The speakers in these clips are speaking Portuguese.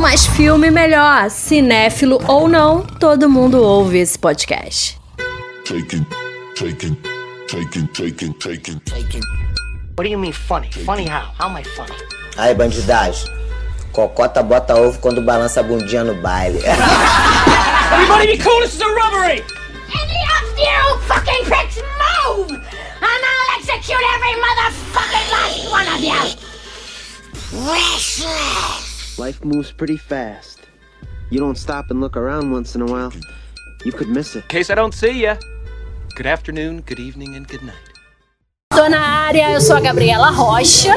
Quanto mais filme, melhor. Cinéfilo ou não, todo mundo ouve esse podcast. Taking, taking, taking, taking, taking, taking. What do you mean funny? Funny how? How am I funny? Aí, bandidagem. Cocota bota ovo quando balança a bundinha no baile. Everybody be cool, this is a robbery! Any of you fucking pricks move! And I'll execute every motherfucking last one of you! Restless! Life moves pretty fast. You don't stop and look around once in a while, you could miss it. In case I don't see ya, good afternoon, good evening, and good night. Tô na área, eu sou a Gabriela Rocha.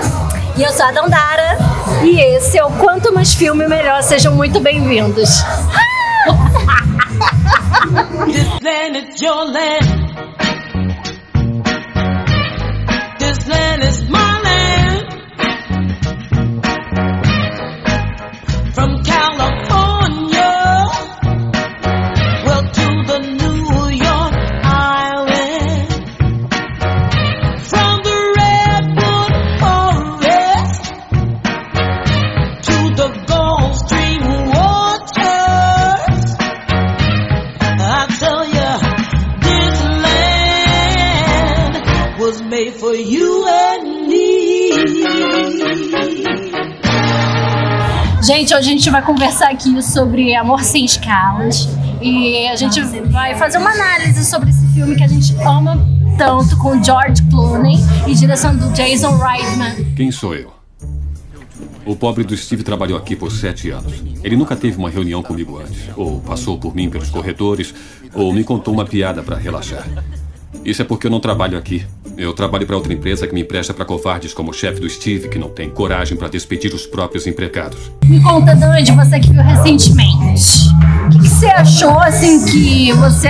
E eu sou a Dandara. E esse é o Quanto Mais Filme Melhor. Sejam muito bem-vindos. This land is your land. This land is my Gente, hoje a gente vai conversar aqui sobre Amor Sem Escalas. E a gente vai fazer uma análise sobre esse filme que a gente ama tanto, com George Clooney e direção do Jason Reitman. Quem sou eu? O pobre do Steve trabalhou aqui por sete anos. Ele nunca teve uma reunião comigo antes, ou passou por mim pelos corredores, ou me contou uma piada para relaxar. Isso é porque eu não trabalho aqui. Eu trabalho para outra empresa que me empresta para covardes como o chefe do Steve, que não tem coragem para despedir os próprios empregados. Me conta, Dante, você que viu recentemente. O que, que você achou, assim, que você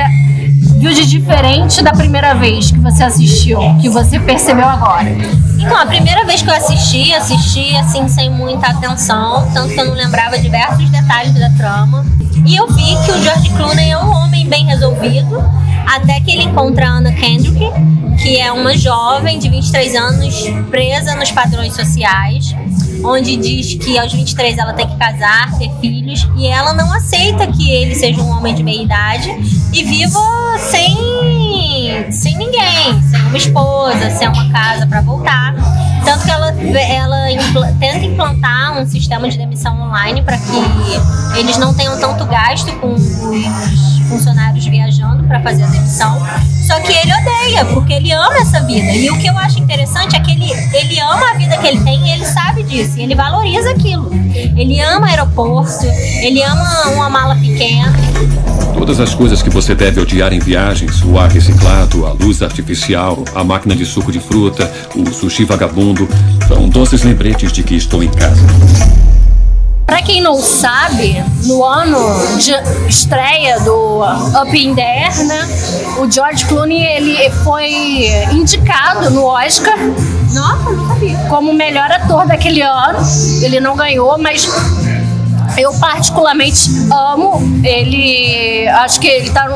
viu de diferente da primeira vez que você assistiu, que você percebeu agora? Então, a primeira vez que eu assisti, assisti assim sem muita atenção, tanto que eu não lembrava diversos detalhes da trama. E eu vi que o George Clooney é um homem bem resolvido, até que ele encontra a Anna Kendrick, que é uma jovem de 23 anos presa nos padrões sociais, onde diz que aos 23 ela tem que casar, ter filhos, e ela não aceita que ele seja um homem de meia idade e viva sem, sem ninguém, sem uma esposa, sem uma casa para voltar. Tanto que ela, ela impl tenta implantar um sistema de demissão online para que eles não tenham tanto gasto com os funcionários viajando para fazer a demissão. Só que ele odeia, porque ele ama essa vida. E o que eu acho interessante é que ele, ele ama a vida que ele tem e ele sabe disso. Ele valoriza aquilo. Ele ama aeroporto, ele ama uma mala pequena. Todas as coisas que você deve odiar em viagens, o ar reciclado, a luz artificial, a máquina de suco de fruta, o sushi vagabundo, são doces lembretes de que estou em casa. Pra quem não sabe, no ano de estreia do Up in the Air, né, o George Clooney ele foi indicado no Oscar. Nossa, não sabia. Como melhor ator daquele ano. Ele não ganhou, mas eu particularmente amo ele. Acho que ele tá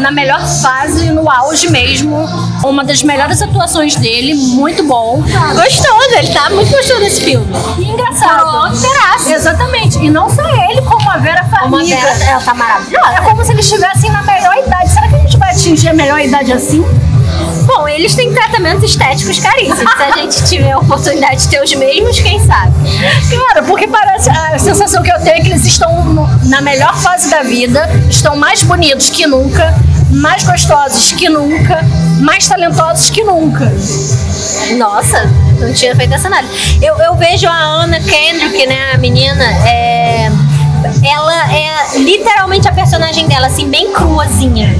na melhor fase, no auge mesmo. Uma das melhores atuações dele, muito bom. Gostoso, ele tá muito gostoso desse filme. E engraçado. Oh, Exatamente. E não só ele, como a Vera Farmiga. Vera, ela tá maravilhosa. É como se eles estivessem na melhor idade. Será que a gente vai atingir a melhor idade assim? Bom, eles têm tratamentos estéticos caríssimos. Se a gente tiver a oportunidade de ter os mesmos, quem sabe? Claro, porque parece a sensação que eu tenho é que eles estão na melhor fase da vida, estão mais bonitos que nunca, mais gostosos que nunca, mais talentosos que nunca. Nossa, não tinha feito essa análise. Eu, eu vejo a Anna Kendrick, né, a menina, é, ela é literalmente a personagem dela, assim, bem cruazinha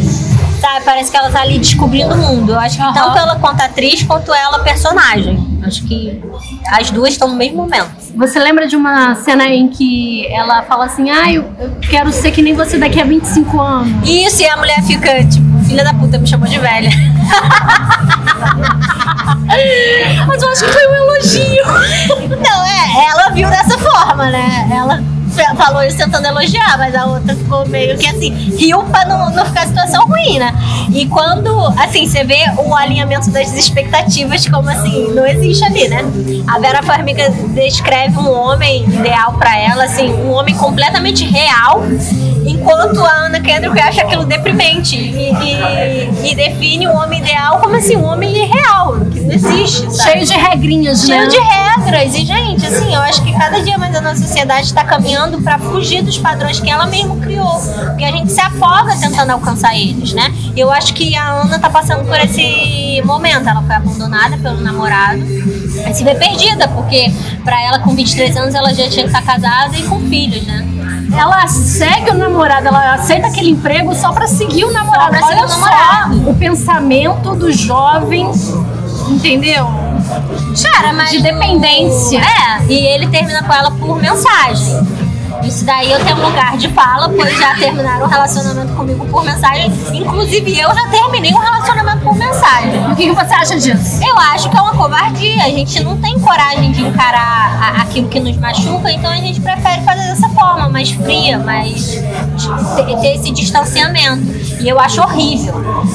sabe? Parece que ela tá ali descobrindo o mundo. Eu acho que uhum. tanto ela quanto atriz, quanto ela personagem. Acho que as duas estão no mesmo momento. Você lembra de uma cena em que ela fala assim: Ah, eu, eu quero ser que nem você daqui a 25 anos? Isso, e a mulher fica tipo, filha da puta, me chamou de velha. Mas eu acho que foi um elogio. Não, é, ela viu dessa forma, né? Ela falou isso tentando elogiar, mas a outra ficou meio que assim, riu pra não, não ficar situação ruim, né? E quando, assim, você vê o alinhamento das expectativas, como assim, não existe ali, né? A Vera Farmiga descreve um homem ideal pra ela, assim, um homem completamente real, enquanto a Ana Kendrick acha aquilo deprimente e, e, e define o homem ideal como assim, um homem irreal, que não existe, sabe? Cheio de regrinhas, Cheio né? de regras. E, gente, assim, eu acho que cada dia mais a nossa sociedade está caminhando para fugir dos padrões que ela mesma criou. Porque a gente se afoga tentando alcançar eles, né? E eu acho que a Ana tá passando por esse momento. Ela foi abandonada pelo namorado. Aí se vê perdida, porque para ela, com 23 anos, ela já tinha que estar casada e com filhos, né? Ela segue o namorado, ela aceita aquele emprego só pra seguir o namorado. seguir Olha o só, namorado. o pensamento do jovem, entendeu? Cara, mas. De dependência. É, e ele termina com ela por mensagem. Isso daí eu tenho um lugar de fala, pois já terminaram um relacionamento comigo por mensagem. Inclusive, eu já terminei um relacionamento por mensagem. O que, que você acha disso? Eu acho que é uma covardia. A gente não tem coragem de encarar a- aquilo que nos machuca, então a gente prefere fazer dessa forma, mais fria, mais. ter, esse distanciamento. E eu acho horrível.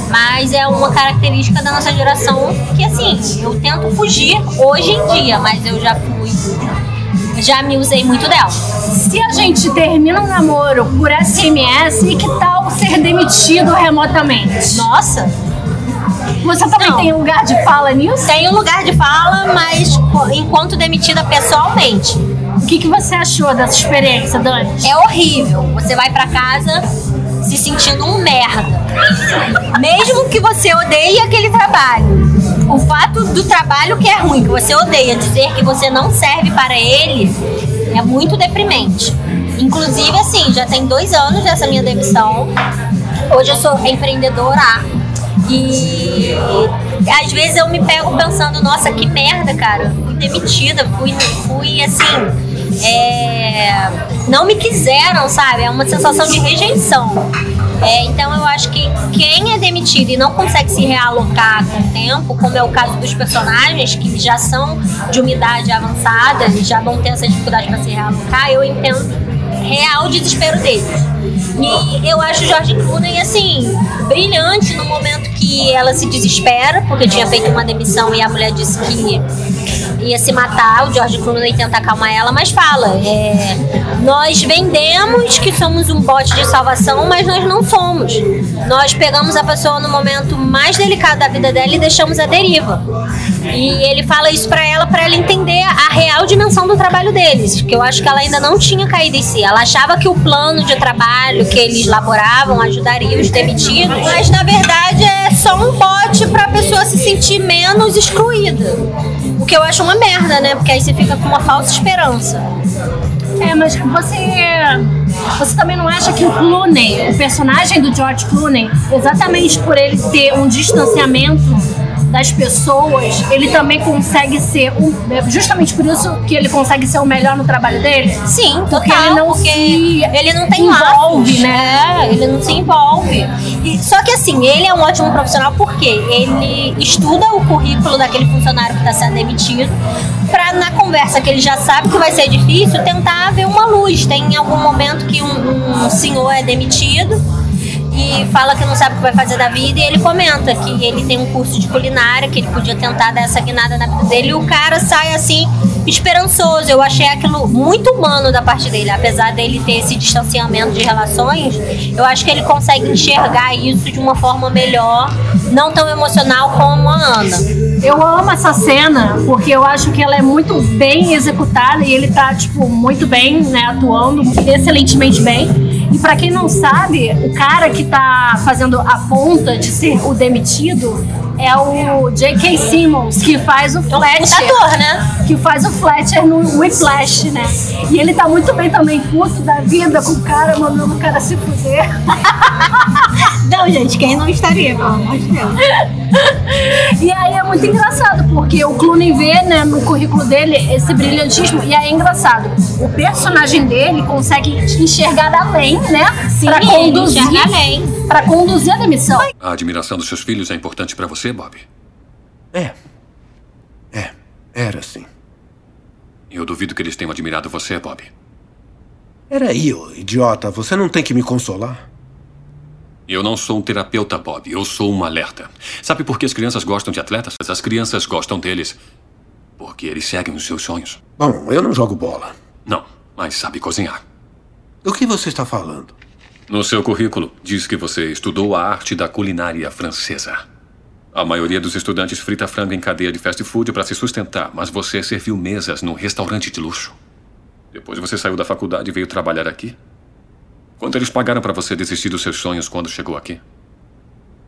Mas é uma característica da nossa geração que, assim, eu tento fugir hoje em dia, mas eu já fui. Já me usei muito dela. Se a gente termina um namoro por SMS, e que tal ser demitido remotamente? Nossa, Você também Não. tem um lugar de fala nisso? tem um lugar de fala, mas enquanto demitida pessoalmente. O que, que você achou dessa experiência, Dani? É horrível. Você vai pra casa se sentindo um merda. Mesmo que você odeie aquele trabalho. O fato do trabalho que é ruim, que você odeia, dizer que você não serve para ele, é muito deprimente. Inclusive, assim, já tem dois anos dessa minha demissão. Hoje eu sou empreendedora e às vezes eu me pego pensando, nossa, que merda, cara. Fui demitida, fui, fui assim. É, não me quiseram, sabe? É uma sensação de rejeição. É, então eu acho que quem é demitido e não consegue se realocar com o tempo, como é o caso dos personagens que já são de uma idade avançada e já vão ter essa dificuldade para se realocar, eu entendo real desespero deles. E eu acho o George Clooney, assim, brilhante no momento que ela se desespera, porque tinha feito uma demissão e a mulher disse que ia se matar. O George Clooney tenta acalmar ela, mas fala: é, Nós vendemos que somos um bote de salvação, mas nós não somos. Nós pegamos a pessoa no momento mais delicado da vida dela e deixamos a deriva. E ele fala isso pra ela, pra ela entender a real dimensão do trabalho deles, que eu acho que ela ainda não tinha caído em si. Ela achava que o plano de trabalho que eles elaboravam ajudaria os demitidos, mas na verdade é só um bote pra pessoa se sentir menos excluída. Que eu acho uma merda, né? Porque aí você fica com uma falsa esperança. É, mas você. Você também não acha que o Clooney, o personagem do George Clooney, exatamente por ele ter um distanciamento das pessoas, ele também consegue ser um, justamente por isso que ele consegue ser o melhor no trabalho dele? Sim, Porque total, ele não porque se ele não tem envolve, laços, né? É, ele não se envolve. E- só que assim, ele é um ótimo profissional porque ele estuda o currículo daquele funcionário que está sendo demitido para na conversa que ele já sabe que vai ser difícil tentar ver uma luz. Tem algum momento que um, um senhor é demitido e fala que não sabe o que vai fazer da vida e ele comenta que ele tem um curso de culinária, que ele podia tentar dar essa guinada na vida dele e o cara sai assim esperançoso. Eu achei aquilo muito humano da parte dele, apesar dele ter esse distanciamento de relações, eu acho que ele consegue enxergar isso de uma forma melhor, não tão emocional como a Ana. Eu amo essa cena porque eu acho que ela é muito bem executada e ele tá, tipo, muito bem, né, atuando excelentemente bem. E pra quem não sabe, o cara que tá fazendo a ponta de ser o demitido é o J.K. Simmons, que faz o Fletcher. puta ator, né? Que faz o Fletcher no Whiplash, né? E ele tá muito bem também, puto da vida, com o cara mandando o cara se fuder. Não, gente, quem não estaria, pelo amor de Deus? E aí é muito engraçado, porque o Clooney vê né, no currículo dele esse brilhantismo, e aí é engraçado. O personagem dele consegue enxergar além, né? pra ele conduzir, além. pra conduzir a demissão. A admiração dos seus filhos é importante pra você, Bob? É. É, era sim. Eu duvido que eles tenham admirado você, Bob. Peraí, ô idiota, você não tem que me consolar? Eu não sou um terapeuta, Bob. Eu sou um alerta. Sabe por que as crianças gostam de atletas? As crianças gostam deles porque eles seguem os seus sonhos. Bom, eu não jogo bola. Não, mas sabe cozinhar. Do que você está falando? No seu currículo, diz que você estudou a arte da culinária francesa. A maioria dos estudantes frita frango em cadeia de fast food para se sustentar, mas você serviu mesas num restaurante de luxo. Depois você saiu da faculdade e veio trabalhar aqui? Quanto eles pagaram para você desistir dos seus sonhos quando chegou aqui?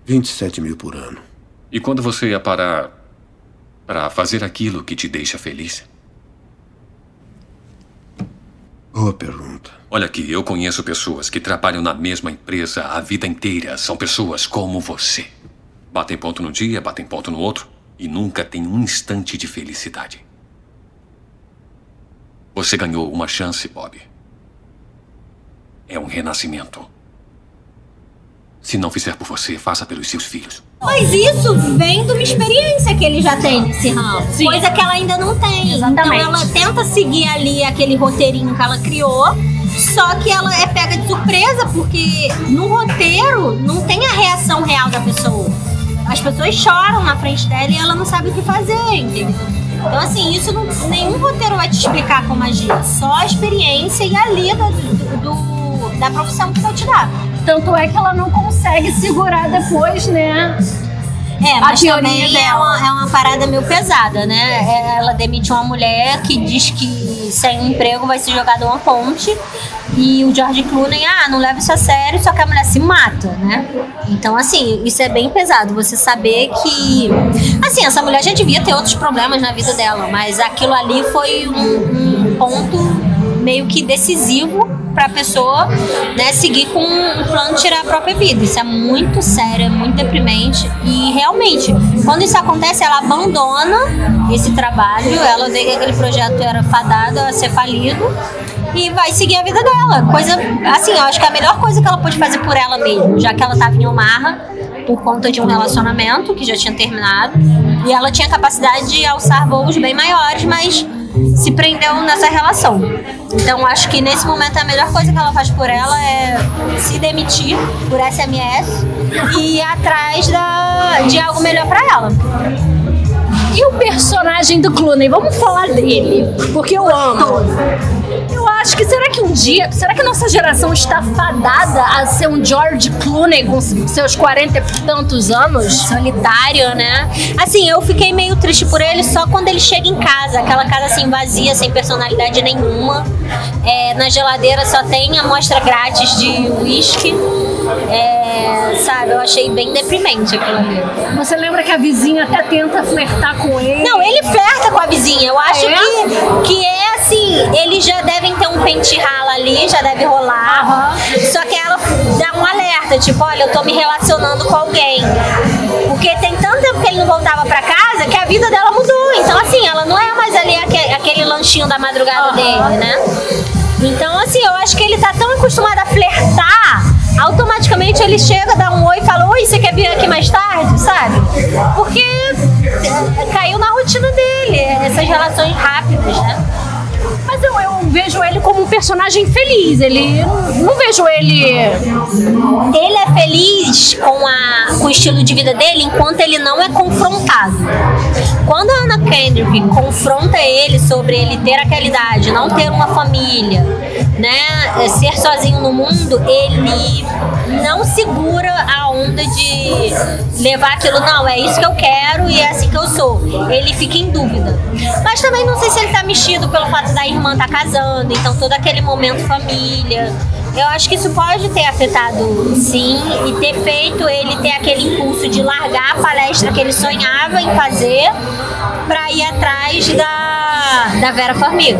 27 mil por ano. E quando você ia parar para fazer aquilo que te deixa feliz? Boa pergunta. Olha aqui, eu conheço pessoas que trabalham na mesma empresa a vida inteira. São pessoas como você. Batem ponto num dia, batem ponto no outro e nunca tem um instante de felicidade. Você ganhou uma chance, Bob. É um renascimento. Se não fizer por você, faça pelos seus filhos. Mas isso vem de uma experiência que ele já tem nesse ramo. Sim. Coisa que ela ainda não tem. Exatamente. Então ela tenta seguir ali aquele roteirinho que ela criou. Só que ela é pega de surpresa, porque no roteiro não tem a reação real da pessoa. As pessoas choram na frente dela e ela não sabe o que fazer, entendeu? Então, assim, isso não, nenhum roteiro vai te explicar com magia. Só a experiência e a lida do, do, da profissão que vai te dar. Tanto é que ela não consegue segurar depois, né? É, mas também é uma, é uma parada meio pesada, né? Ela demite uma mulher que diz que sem emprego vai ser jogada uma ponte e o George Clooney, ah, não leva isso a sério, só que a mulher se mata, né? Então, assim, isso é bem pesado. Você saber que. Assim, essa mulher já devia ter outros problemas na vida dela, mas aquilo ali foi um, um ponto meio que decisivo para a pessoa né, seguir com um plano de tirar a própria vida. Isso é muito sério, é muito deprimente. E realmente, quando isso acontece, ela abandona esse trabalho, ela vê que aquele projeto era fadado a ser falido e vai seguir a vida dela. Coisa, assim, eu acho que é a melhor coisa que ela pode fazer por ela mesma, já que ela estava em Omarra por conta de um relacionamento que já tinha terminado e ela tinha capacidade de alçar voos bem maiores, mas se prendeu nessa relação. Então acho que nesse momento a melhor coisa que ela faz por ela é se demitir por SMS e ir atrás da, de algo melhor para ela. E o personagem do Clooney? Vamos falar dele, porque eu amo. Eu acho que será que um dia, será que a nossa geração está fadada a ser um George Clooney com seus 40 e tantos anos? Solitário, né? Assim, eu fiquei meio triste por ele só quando ele chega em casa, aquela casa assim vazia, sem personalidade nenhuma. É, na geladeira só tem amostra grátis de uísque. É, sabe, eu achei bem deprimente aquilo ali. Você lembra que a vizinha até tenta flertar com ele? Não, ele flerta com a vizinha. Eu acho é? que, que é assim, eles já devem ter um pente rala ali, já deve rolar. Uhum. Só que ela dá um alerta, tipo, olha, eu tô me relacionando com alguém. Porque tem tanto tempo que ele não voltava pra casa que a vida dela mudou. Então, assim, ela não é mais ali aquele, aquele lanchinho da madrugada uhum. dele, né? Então, assim, eu acho que ele tá tão acostumado a flertar, automaticamente ele chega, dá um oi e fala: Oi, você quer vir aqui mais tarde? Sabe? Porque caiu na rotina dele, essas relações rápidas, né? Mas eu, eu vejo ele como um personagem feliz. Ele não vejo ele. Ele é feliz com, a, com o estilo de vida dele enquanto ele não é confrontado. Quando a Anna Kendrick confronta ele sobre ele ter aquela idade, não ter uma família, né, ser sozinho no mundo, ele não segura a onda de levar aquilo, não, é isso que eu quero e é assim que eu sou. Ele fica em dúvida. Mas também não sei se ele tá mexido pelo fato da irmã estar tá casando, então todo aquele momento família. Eu acho que isso pode ter afetado sim e ter feito ele ter aquele impulso de largar a palestra que ele sonhava em fazer para ir atrás da, da Vera Farmiga.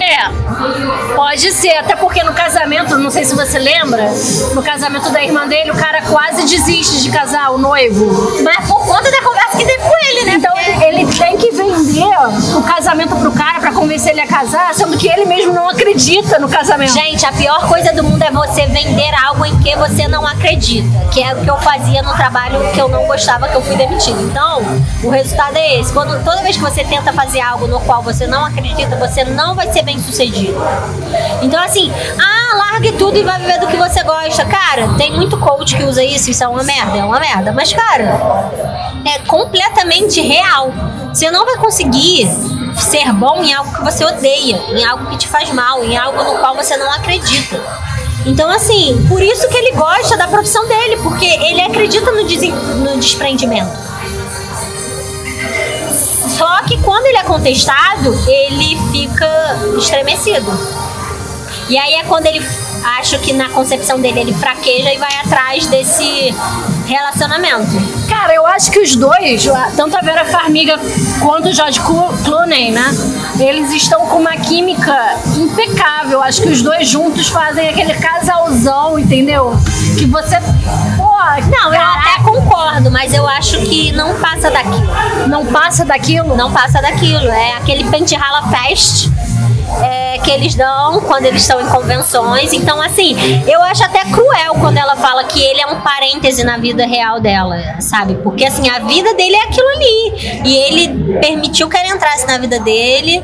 É, pode ser, até porque no casamento, não sei se você lembra, no casamento da irmã dele, o cara quase desiste de casar, o noivo. Mas por conta da conversa que teve com ele, né? Então ele, tem que vender o casamento pro cara pra convencer ele a casar, sendo que ele mesmo não acredita no casamento. Gente, a pior coisa do mundo é você vender algo em que você não acredita. Que é o que eu fazia no trabalho que eu não gostava, que eu fui demitido. Então, o resultado é esse. Quando, toda vez que você tenta fazer algo no qual você não acredita, você não vai ser bem sucedido. Então, assim, ah, largue tudo e vai viver do que você gosta. Cara, tem muito coach que usa isso, isso é uma merda, é uma merda. Mas, cara, é completamente real. Você não vai conseguir ser bom em algo que você odeia, em algo que te faz mal, em algo no qual você não acredita. Então, assim, por isso que ele gosta da profissão dele, porque ele acredita no, no desprendimento. Só que quando ele é contestado, ele fica estremecido. E aí é quando ele acho que na concepção dele ele fraqueja e vai atrás desse relacionamento. Cara, eu acho que os dois, tanto a Vera Farmiga quanto o George Clo- Clooney, né? Eles estão com uma química impecável. Acho que os dois juntos fazem aquele casalzão, entendeu? Que você. Pô, Não, eu até concordo, mas eu acho que não passa daquilo. não passa daquilo. Não passa daquilo. É aquele pente rala fest é, que eles dão quando eles estão em convenções. Então, assim, eu acho até cruel quando ela fala que ele é um parêntese na vida real dela, sabe? Porque, assim, a vida dele é aquilo ali. E ele permitiu que ela entrasse na vida dele.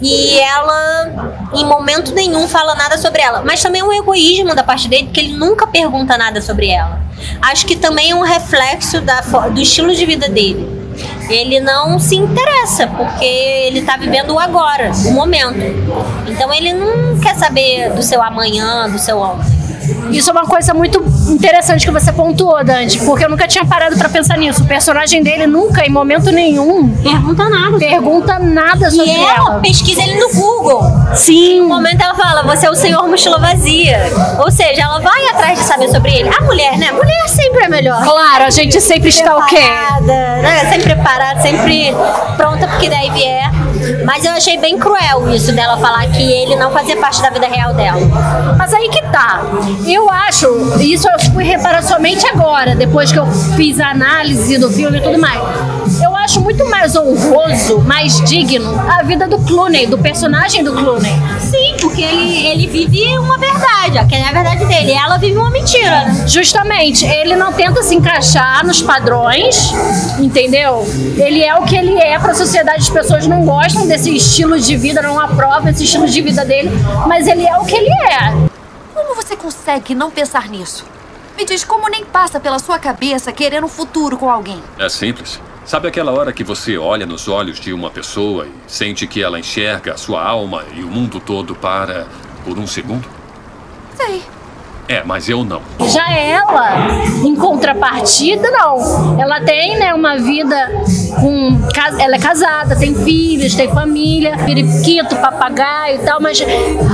E ela, em momento nenhum, fala nada sobre ela. Mas também é um egoísmo da parte dele, porque ele nunca pergunta nada sobre ela. Acho que também é um reflexo da, do estilo de vida dele. Ele não se interessa, porque ele tá vivendo o agora, o momento. Então ele não quer saber do seu amanhã, do seu ontem. Isso é uma coisa muito interessante que você pontuou, Dante, porque eu nunca tinha parado pra pensar nisso. O personagem dele nunca, em momento nenhum, Pergunta nada. pergunta nada sobre E ela ela. pesquisa ele no Google. Sim. No momento ela fala, você é o senhor mochila vazia. Ou seja, ela vai atrás de saber sobre ele. A mulher, né? A mulher sempre é melhor. Claro, a gente sempre está o quê? Preparada, né? Sempre preparada, sempre pronta porque daí vier. Mas eu achei bem cruel isso dela falar que ele não fazia parte da vida real dela. Mas aí que tá. Eu acho, isso eu fui reparar somente agora, depois que eu fiz a análise do filme e tudo mais. Eu acho muito mais honroso, mais digno a vida do Clooney, do personagem do Clooney. Sim, porque ele, ele vive uma verdade, ó, que é a verdade dele. Ela vive uma mentira, né? Justamente, ele não tenta se encaixar nos padrões, entendeu? Ele é o que ele é pra sociedade, as pessoas não gostam desse estilo de vida, não aprovam esse estilo de vida dele, mas ele é o que ele é. Como você consegue não pensar nisso? Me diz como nem passa pela sua cabeça querer um futuro com alguém. É simples. Sabe aquela hora que você olha nos olhos de uma pessoa e sente que ela enxerga a sua alma e o mundo todo para por um segundo? Sei. É, mas eu não. Já ela, em contrapartida, não. Ela tem, né, uma vida com. cas- Ela é casada, tem filhos, tem família, periquito, papagaio e tal, mas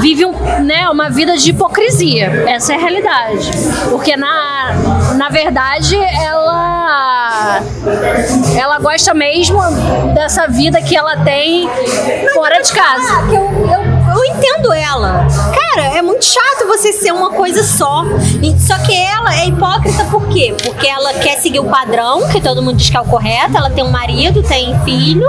vive um, né, uma vida de hipocrisia. Essa é a realidade. Porque, na, na verdade, ela. Ela gosta mesmo dessa vida que ela tem fora de casa. que eu, eu, eu entendo ela. Cara, é muito chato você ser uma coisa só. Só que ela é hipócrita por quê? Porque ela quer seguir o padrão, que todo mundo diz que é o correto. Ela tem um marido, tem filho,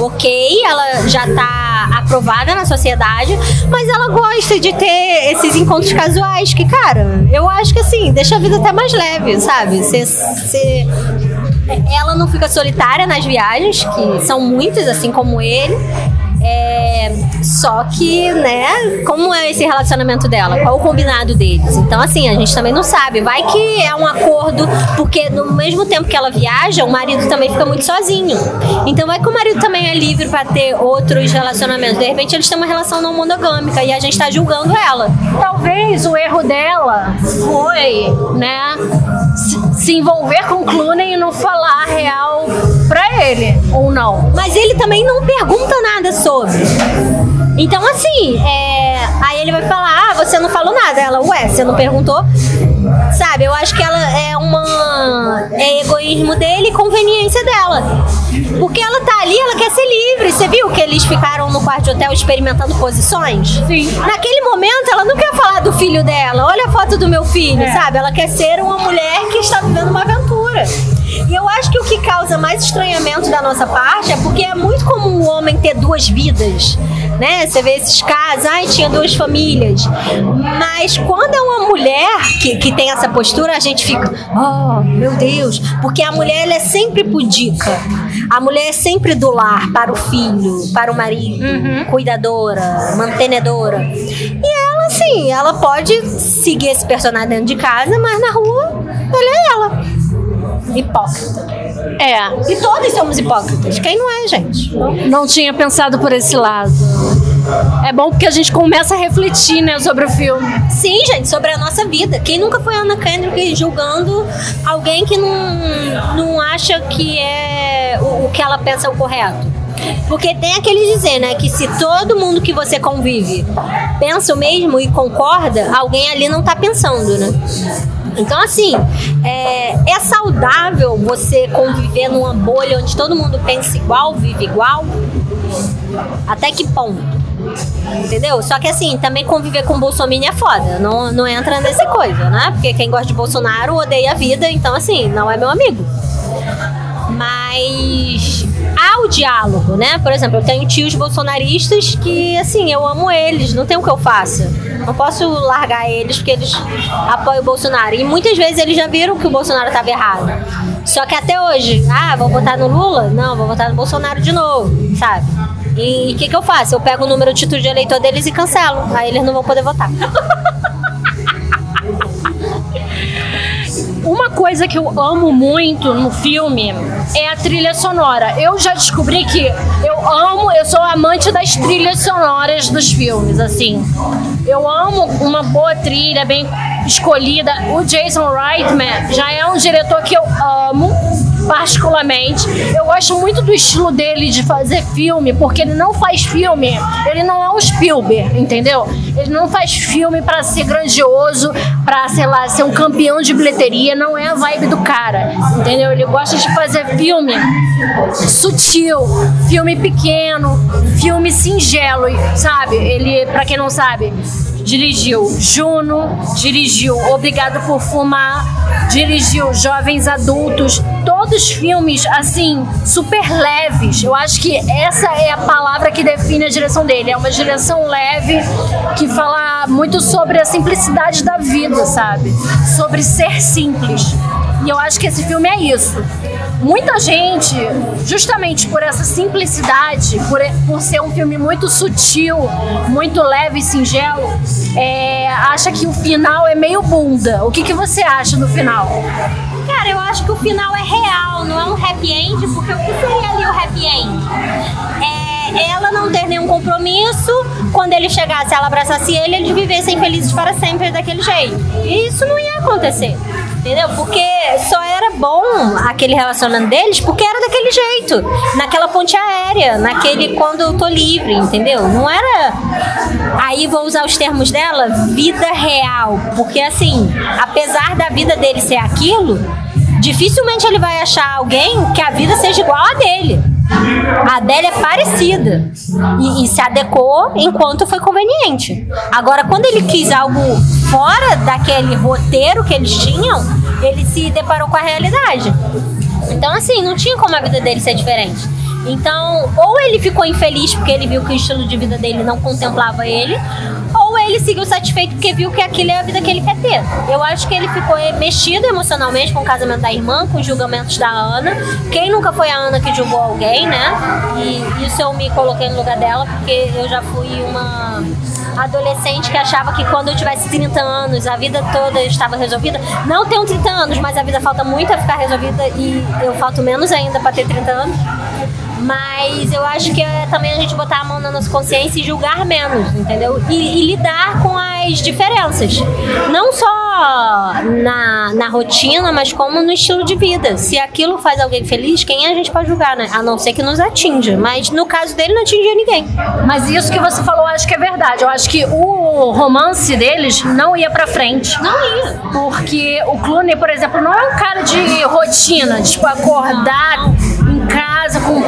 ok. Ela já tá aprovada na sociedade. Mas ela gosta de ter esses encontros casuais. Que, cara, eu acho que assim, deixa a vida até mais leve, sabe? Você ela não fica solitária nas viagens, que são muitas, assim como ele. É, só que, né, como é esse relacionamento dela? Qual o combinado deles? Então, assim, a gente também não sabe. Vai que é um acordo, porque no mesmo tempo que ela viaja, o marido também fica muito sozinho. Então, vai que o marido também é livre pra ter outros relacionamentos. De repente, eles têm uma relação não monogâmica e a gente tá julgando ela. Talvez o erro dela foi, né, se, se envolver com o Clooney e não falar a real pra ele, ou não. Mas ele também não pergunta nada sobre. Então, assim, é, aí ele vai falar: Ah, você não falou nada. Ela, ué, você não perguntou? Sabe, eu acho que ela é uma. É egoísmo dele e conveniência dela. Porque ela tá ali, ela quer ser livre. Você viu que eles ficaram no quarto de hotel experimentando posições? Sim. Naquele momento, ela não quer falar do filho dela. Olha a foto do meu filho, sabe? Ela quer ser uma mulher que está vivendo uma aventura. E eu acho que o que causa mais estranhamento da nossa parte é porque é muito comum o homem ter duas vidas, né? Você vê esses casos, ai, tinha duas famílias. Mas quando é uma mulher que, que tem essa postura, a gente fica, oh, meu Deus, porque a mulher ela é sempre pudica. A mulher é sempre do lar para o filho, para o marido, cuidadora, mantenedora. E ela, assim, ela pode seguir esse personagem dentro de casa, mas na rua, ela é ela. Hipócrita. É. E todos somos hipócritas. Quem não é, gente? Não tinha pensado por esse lado. É bom porque a gente começa a refletir, né, sobre o filme. Sim, gente, sobre a nossa vida. Quem nunca foi Ana Kendrick julgando alguém que não, não acha que é o, o que ela pensa é o correto? Porque tem aquele dizer, né, que se todo mundo que você convive pensa o mesmo e concorda, alguém ali não tá pensando, né? Então, assim, é, é saudável você conviver numa bolha onde todo mundo pensa igual, vive igual? Até que ponto? Entendeu? Só que assim, também conviver com Bolsonaro é foda. Não, não entra nessa coisa, né? Porque quem gosta de Bolsonaro odeia a vida, então assim, não é meu amigo. Mas há o diálogo, né? Por exemplo, eu tenho tios bolsonaristas que, assim, eu amo eles, não tem o que eu faça. Não posso largar eles porque eles apoiam o Bolsonaro. E muitas vezes eles já viram que o Bolsonaro estava errado. Só que até hoje, ah, vou votar no Lula? Não, vou votar no Bolsonaro de novo, sabe? E o que, que eu faço? Eu pego o número de título de eleitor deles e cancelo. Aí eles não vão poder votar. Uma coisa que eu amo muito no filme é a trilha sonora. Eu já descobri que eu amo, eu sou amante das trilhas sonoras dos filmes, assim. Eu amo uma boa trilha, bem escolhida. O Jason Reitman já é um diretor que eu amo particularmente. Eu gosto muito do estilo dele de fazer filme, porque ele não faz filme, ele não é um Spielberg, entendeu? Ele não faz filme para ser grandioso, para sei lá, ser um campeão de bilheteria, não é a vibe do cara, entendeu? Ele gosta de fazer filme sutil, filme pequeno, filme singelo, sabe? Ele, para quem não sabe, dirigiu Juno, dirigiu Obrigado por Fumar, dirigiu Jovens Adultos, todos filmes assim super leves. Eu acho que essa é a palavra que define a direção dele. É uma direção leve que fala muito sobre a simplicidade da vida, sabe? Sobre ser simples. E eu acho que esse filme é isso. Muita gente, justamente por essa simplicidade, por, por ser um filme muito sutil, muito leve e singelo, é, acha que o final é meio bunda. O que, que você acha do final? Cara, eu acho que o final é real, não é um happy end, porque o que seria ali o happy end? É ela não ter nenhum compromisso, quando ele chegasse, ela abraçasse ele, eles vivessem felizes para sempre daquele jeito. E isso não ia acontecer. Entendeu? Porque só era bom aquele relacionamento deles porque era daquele jeito. Naquela ponte aérea, naquele quando eu tô livre, entendeu? Não era. Aí vou usar os termos dela, vida real. Porque assim, apesar da vida dele ser aquilo, dificilmente ele vai achar alguém que a vida seja igual a dele. A dela é parecida e, e, se adequou enquanto foi conveniente. Agora, quando ele quis algo fora daquele roteiro que eles tinham, ele se deparou com a realidade. Então, assim, não tinha como a vida dele ser diferente. Então, ou ele ficou infeliz porque ele viu que o estilo de vida dele não contemplava ele, ou ele seguiu satisfeito porque viu que aquilo é a vida que ele quer ter. Eu acho que ele ficou mexido emocionalmente com o casamento da irmã, com os julgamentos da Ana. Quem nunca foi a Ana que julgou alguém, né? E isso eu me coloquei no lugar dela, porque eu já fui uma adolescente que achava que quando eu tivesse 30 anos, a vida toda estava resolvida. Não tenho 30 anos, mas a vida falta muito a ficar resolvida e eu falto menos ainda para ter 30 anos. Mas eu acho que é também a gente botar a mão na nossa consciência e julgar menos, entendeu? E, e lidar com as diferenças. Não só na, na rotina, mas como no estilo de vida. Se aquilo faz alguém feliz, quem é a gente pode julgar, né? A não ser que nos atinja. Mas no caso dele, não atingia ninguém. Mas isso que você falou, eu acho que é verdade. Eu acho que o romance deles não ia pra frente. Não ia. Porque o Clooney, por exemplo, não é um cara de rotina, tipo, acordar casa com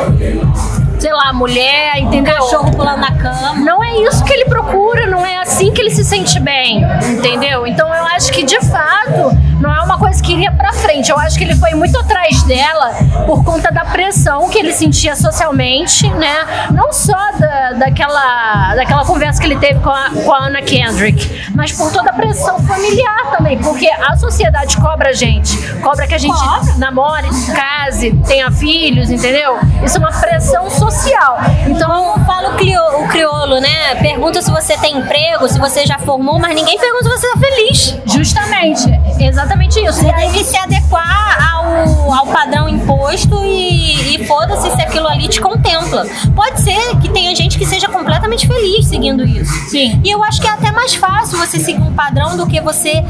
sei lá, mulher, entendeu? Cachorro pulando na cama. Não é isso que ele procura, não é assim que ele se sente bem, entendeu? Então eu acho que de fato uma coisa que iria pra frente. Eu acho que ele foi muito atrás dela por conta da pressão que ele sentia socialmente, né? Não só da, daquela, daquela conversa que ele teve com a, com a Anna Kendrick, mas por toda a pressão familiar também, porque a sociedade cobra a gente, cobra que a gente Cobra? namore, case, tenha filhos, entendeu? Isso é uma pressão social. Então, Como fala o, clio- o crioulo, né? Pergunta se você tem emprego, se você já formou, mas ninguém pergunta se você tá feliz. justamente, exatamente isso. Você tem que se adequar ao, ao padrão imposto e, e foda-se se aquilo ali te contempla. Pode ser que tenha gente que seja completamente feliz seguindo isso. Sim. E eu acho que é até mais fácil você seguir um padrão do que você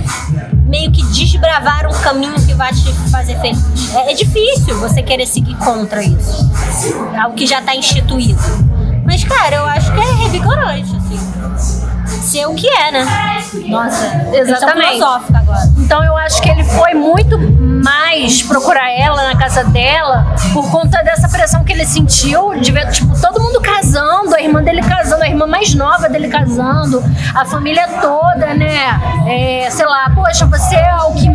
meio que desbravar um caminho que vai te fazer feliz. É, é difícil você querer seguir contra isso. Algo que já tá instituído. Mas, cara, eu acho que é revigorante, assim. Ser o que é, né? Nossa, questão Exatamente. filosófica. Então eu acho que ele foi muito mais procurar ela na casa dela por conta dessa pressão que ele sentiu de ver, tipo, todo mundo casando, a irmã dele casando, a irmã mais nova dele casando, a família toda, né? É, sei lá, poxa, você é o que.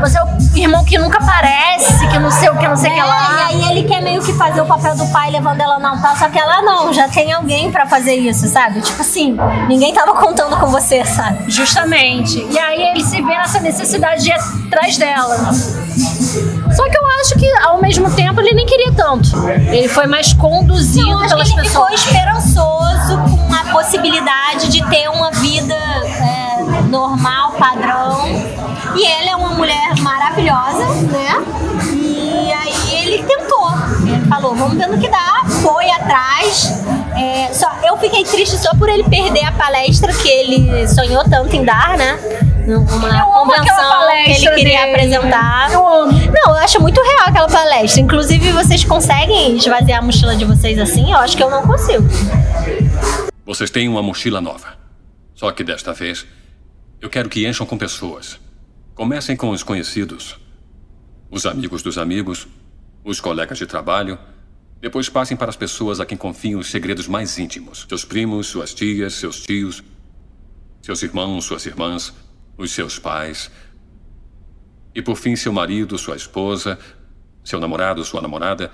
Você é o irmão que nunca aparece, que não sei o que, não sei o que lá. É, e aí ele quer meio que fazer o papel do pai levando ela no altar, só que ela não, já tem alguém pra fazer isso, sabe? Tipo assim, ninguém tava contando com você, sabe? Justamente. E aí ele se vê nessa necessidade de ir atrás dela. Só que eu acho que ao mesmo tempo ele nem queria tanto. Ele foi mais conduzido Eu acho que pelas ele ficou pessoas. esperançoso com a possibilidade de ter uma vida é, normal, padrão. E ela é uma mulher maravilhosa, né? E aí ele tentou. Ele falou, vamos ver no que dá. Foi atrás. É, só, eu fiquei triste só por ele perder a palestra que ele sonhou tanto em dar, né? Uma Eu amo aquela convenção que ele queria dele. apresentar. Eu amo. Não, eu acho muito real aquela palestra. Inclusive, vocês conseguem esvaziar a mochila de vocês assim? Eu acho que eu não consigo. Vocês têm uma mochila nova. Só que desta vez, eu quero que encham com pessoas. Comecem com os conhecidos, os amigos dos amigos, os colegas de trabalho. Depois passem para as pessoas a quem confiam os segredos mais íntimos: seus primos, suas tias, seus tios, seus irmãos, suas irmãs, os seus pais. E por fim, seu marido, sua esposa, seu namorado, sua namorada.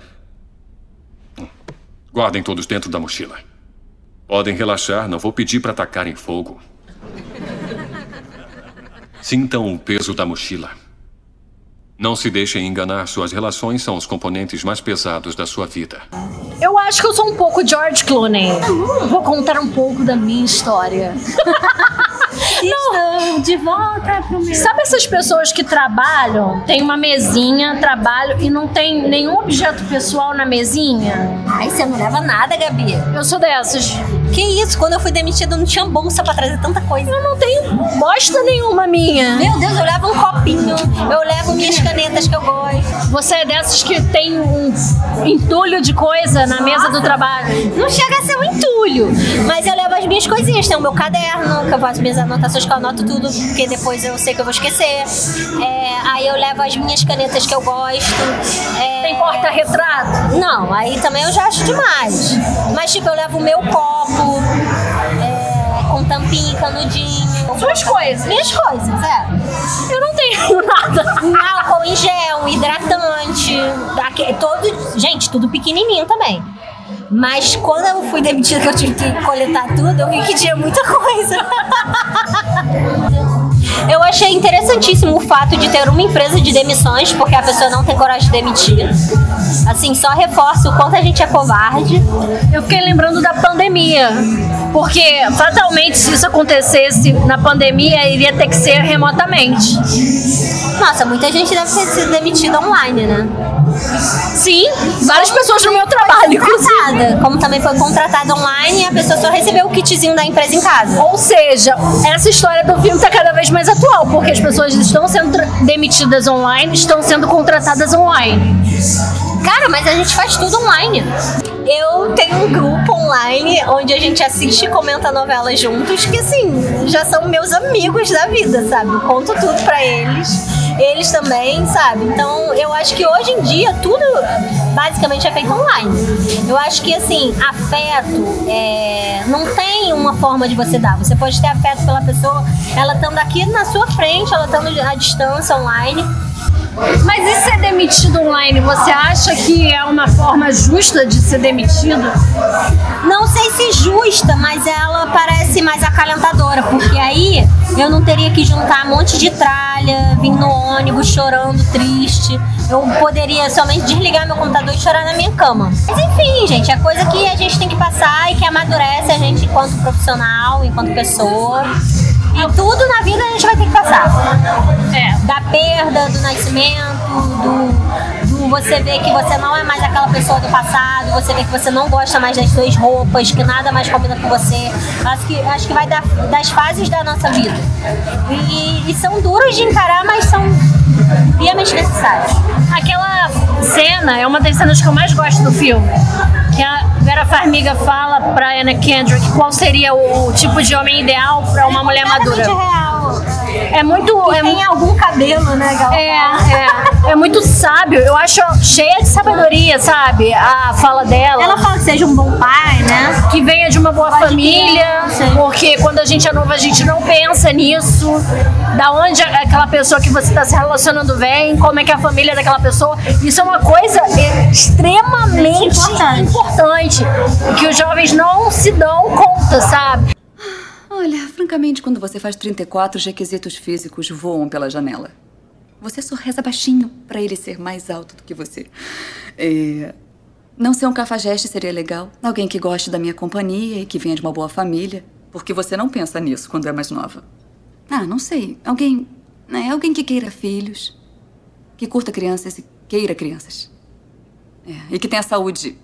Guardem todos dentro da mochila. Podem relaxar, não vou pedir para atacarem fogo. Sintam o peso da mochila. Não se deixem enganar, suas relações são os componentes mais pesados da sua vida. Eu acho que eu sou um pouco George Clooney. Vou contar um pouco da minha história. Estou de volta pro meu. Sabe essas pessoas que trabalham, tem uma mesinha, trabalho e não tem nenhum objeto pessoal na mesinha? Ai, você não leva nada, Gabi. Eu sou dessas. Que isso? Quando eu fui demitida, eu não tinha bolsa pra trazer tanta coisa. Eu não tenho bosta nenhuma minha. Meu Deus, eu levo um copinho, eu levo minhas canetas que eu gosto. Você é dessas que tem um entulho de coisa na mesa do trabalho. Não chega a ser um entulho, mas eu levo as minhas coisinhas. Tem o meu caderno, que eu faço minhas anotações, que eu anoto tudo, porque depois eu sei que eu vou esquecer. É, aí eu levo as minhas canetas que eu gosto. É, Tem porta-retrato? Não, aí também eu já acho demais. Mas, tipo, eu levo o meu copo, é, com tampinha canudinho. Suas coisas. Minhas coisas, é. Eu não tenho nada. Um álcool em gel, um hidratante. Daque, todo, gente, tudo pequenininho também. Mas quando eu fui demitida, que eu tive que coletar tudo, eu vi que tinha muita coisa. Eu achei interessantíssimo o fato de ter uma empresa de demissões, porque a pessoa não tem coragem de demitir. Assim, só reforça o quanto a gente é covarde. Eu fiquei lembrando da pandemia. Porque, fatalmente, se isso acontecesse na pandemia, iria ter que ser remotamente. Nossa, muita gente deve ter sido demitida online, né? Sim, várias pessoas no meu trabalho. Contratada, como também foi contratada online e a pessoa só recebeu o kitzinho da empresa em casa. Ou seja, essa história do filme está cada vez mais atual, porque as pessoas estão sendo demitidas online, estão sendo contratadas online. Cara, mas a gente faz tudo online. Eu tenho um grupo online onde a gente assiste e comenta novelas juntos, que assim, já são meus amigos da vida, sabe? Eu conto tudo pra eles. Eles também, sabe? Então, eu acho que hoje em dia tudo basicamente é feito online. Eu acho que assim, afeto é, não tem uma forma de você dar. Você pode ter afeto pela pessoa, ela estando aqui na sua frente, ela estando à distância online. Mas demitido online? Você acha que é uma forma justa de ser demitido? Não sei se justa, mas ela parece mais acalentadora, porque aí eu não teria que juntar um monte de tralha, vir no ônibus chorando, triste. Eu poderia somente desligar meu computador e chorar na minha cama. Mas enfim, gente, é coisa que a gente tem que passar e que amadurece a gente enquanto profissional, enquanto pessoa. E tudo na vida a gente vai ter que passar. É. Da perda, do nascimento, do, do você ver que você não é mais aquela pessoa do passado, você ver que você não gosta mais das suas roupas, que nada mais combina com você. Acho que, acho que vai da, das fases da nossa vida. E, e são duras de encarar, mas são piamente necessárias. Aquela cena é uma das cenas que eu mais gosto do filme. Que a Vera Farmiga fala pra Anna Kendrick qual seria o, o tipo de homem ideal pra uma mulher madura. real. É muito. É tem algum cabelo, né, Gal? É, é, é muito sábio. Eu acho cheia de sabedoria, sabe? A fala dela. Ela fala que seja um bom pai, né? que venha de uma boa Pode família, sim. porque quando a gente é novo a gente não pensa nisso, da onde a- aquela pessoa que você está se relacionando vem, como é que é a família daquela pessoa. Isso é uma coisa extremamente Importante. importante, que os jovens não se dão conta, sabe? Francamente, quando você faz 34, os requisitos físicos voam pela janela. Você só reza baixinho pra ele ser mais alto do que você. É, Não ser um cafajeste seria legal. Alguém que goste da minha companhia e que venha de uma boa família. Porque você não pensa nisso quando é mais nova. Ah, não sei. Alguém. Né, alguém que queira filhos. Que curta crianças e queira crianças. É, e que tenha saúde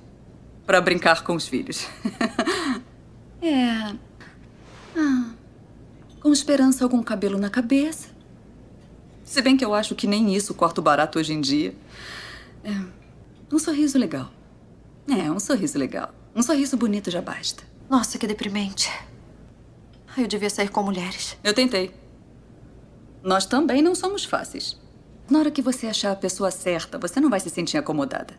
pra brincar com os filhos. é. Ah, com esperança, algum cabelo na cabeça. Se bem que eu acho que nem isso corta o barato hoje em dia. É, um sorriso legal. É, um sorriso legal. Um sorriso bonito já basta. Nossa, que deprimente. Eu devia sair com mulheres. Eu tentei. Nós também não somos fáceis. Na hora que você achar a pessoa certa, você não vai se sentir acomodada.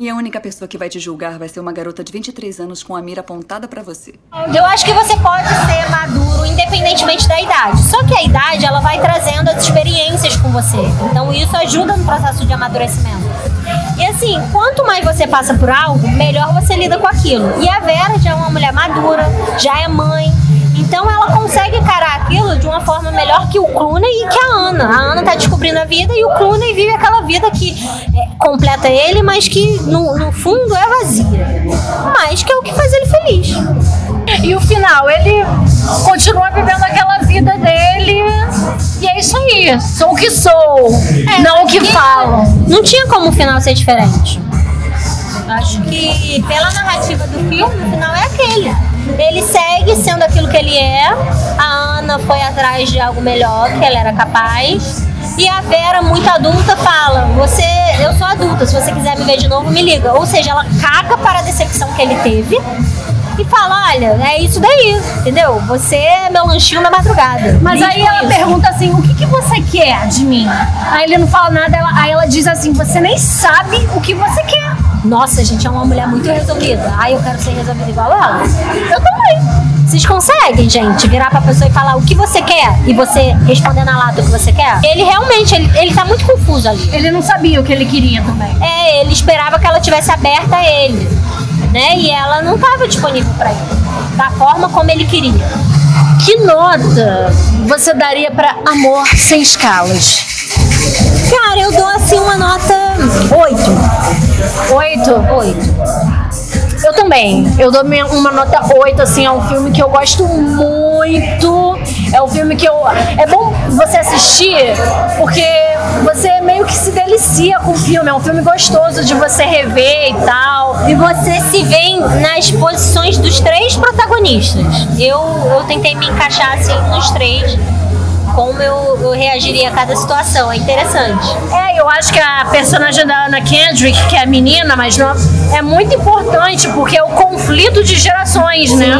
E a única pessoa que vai te julgar vai ser uma garota de 23 anos com a mira apontada pra você. Eu acho que você pode ser maduro independentemente da idade. Só que a idade ela vai trazendo as experiências com você. Então isso ajuda no processo de amadurecimento. E assim, quanto mais você passa por algo, melhor você lida com aquilo. E a Vera já é uma mulher madura, já é mãe. Então ela consegue encarar aquilo de uma forma melhor que o Clooney e que a Ana. A Ana tá descobrindo a vida e o Clooney vive aquela vida que é, completa ele, mas que no, no fundo é vazia. Mas que é o que faz ele feliz. E o final, ele continua vivendo aquela vida dele. E é isso aí. Sou o que sou, não o que falam. Não tinha como o final ser diferente. Acho que pela narrativa do filme, o final é aquele. Ele segue sendo aquilo que ele é. A Ana foi atrás de algo melhor, que ela era capaz. E a Vera, muito adulta, fala: Você, eu sou adulta, se você quiser me ver de novo, me liga. Ou seja, ela caga para a decepção que ele teve e fala: Olha, é isso daí, entendeu? Você é meu lanchinho na madrugada. Mas aí ela isso. pergunta assim: o que, que você quer de mim? Aí ele não fala nada, ela- aí ela diz assim: você nem sabe o que você quer. Nossa, gente, é uma mulher muito resolvida. Ai, eu quero ser resolvida igual ela. Eu também. Vocês conseguem, gente, virar pra pessoa e falar o que você quer e você responder na lata o que você quer? Ele realmente, ele, ele tá muito confuso ali. Ele não sabia o que ele queria também. É, ele esperava que ela tivesse aberta a ele, né? E ela não tava disponível pra ele, da forma como ele queria. Que nota você daria pra amor sem escalas? Cara, eu dou assim uma nota 8. Oito? Oito. Eu também. Eu dou uma nota 8, assim, é um filme que eu gosto muito. É um filme que eu. É bom você assistir, porque você meio que se delicia com o filme. É um filme gostoso de você rever e tal. E você se vê nas posições dos três protagonistas. Eu, eu tentei me encaixar assim nos três. Como eu, eu reagiria a cada situação. É interessante. É, eu acho que a personagem da Anna Kendrick, que é a menina mais nova, é muito importante porque é o conflito de gerações, né?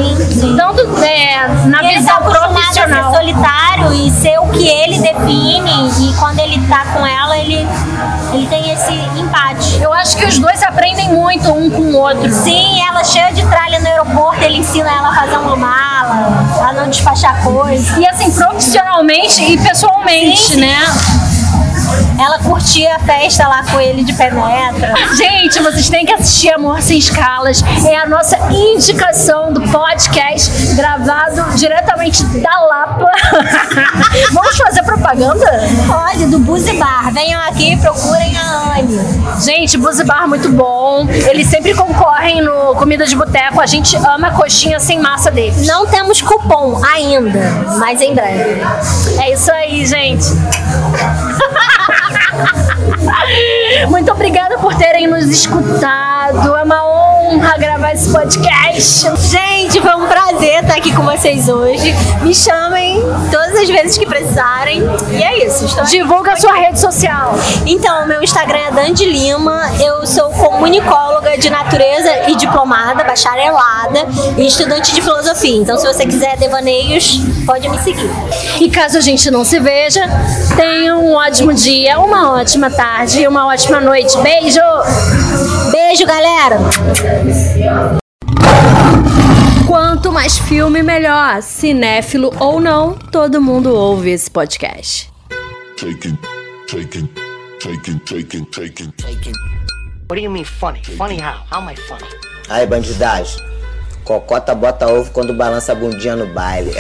Tanto é, na E ele tá visão profissional. a ser solitário e ser o que ele define. E quando ele tá com ela, ele, ele tem esse empate. Eu acho que os dois aprendem muito um com o outro. Sim, ela cheia de tralha no aeroporto, ele ensina ela a fazer uma mala, a não despachar coisa. E assim, profissionalmente e pessoalmente, Sim, sim. né? Ela curtia a festa lá com ele de penetra. Gente, vocês têm que assistir Amor Sem Escalas. É a nossa indicação do podcast gravado diretamente da Lapa. Vamos fazer propaganda? Pode, do Buzi Bar. Venham aqui e procurem a Anne. Gente, Buzi Bar muito bom. Eles sempre concorrem no Comida de Boteco. A gente ama a coxinha sem massa deles. Não temos cupom ainda, mas em breve. É isso aí, gente. Muito obrigada por terem nos escutado. É uma honra gravar esse podcast. Gente, foi um prazer estar aqui com vocês hoje. Me chamem todas as vezes que precisarem. E é isso. Divulga a sua rede social. Então, meu Instagram é Dandi Lima. Eu sou comunicóloga de natureza e diplomada, bacharelada e estudante de filosofia. Então, se você quiser devaneios, pode me seguir. E caso a gente não se veja, tenha um ótimo dia, uma ótima tarde e uma ótima noite. Beijo! Beijo, galera! Quanto mais filme, melhor. Cinéfilo ou não, todo mundo ouve esse podcast. Taking, taking, taking, taking, taking, taking. What do you mean funny? Funny how? How am I funny? Aí, bandidagem. Cocota bota ovo quando balança a bundinha no baile.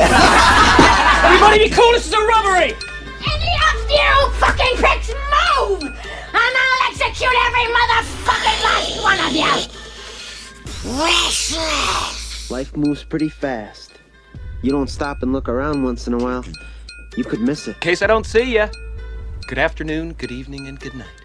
Everybody be cool, this is a robbery! Any of you fucking pricks move! And I'll execute every motherfucking last one of you! Restless! Life moves pretty fast. You don't stop and look around once in a while, you could miss it. In case I don't see ya, good afternoon, good evening, and good night.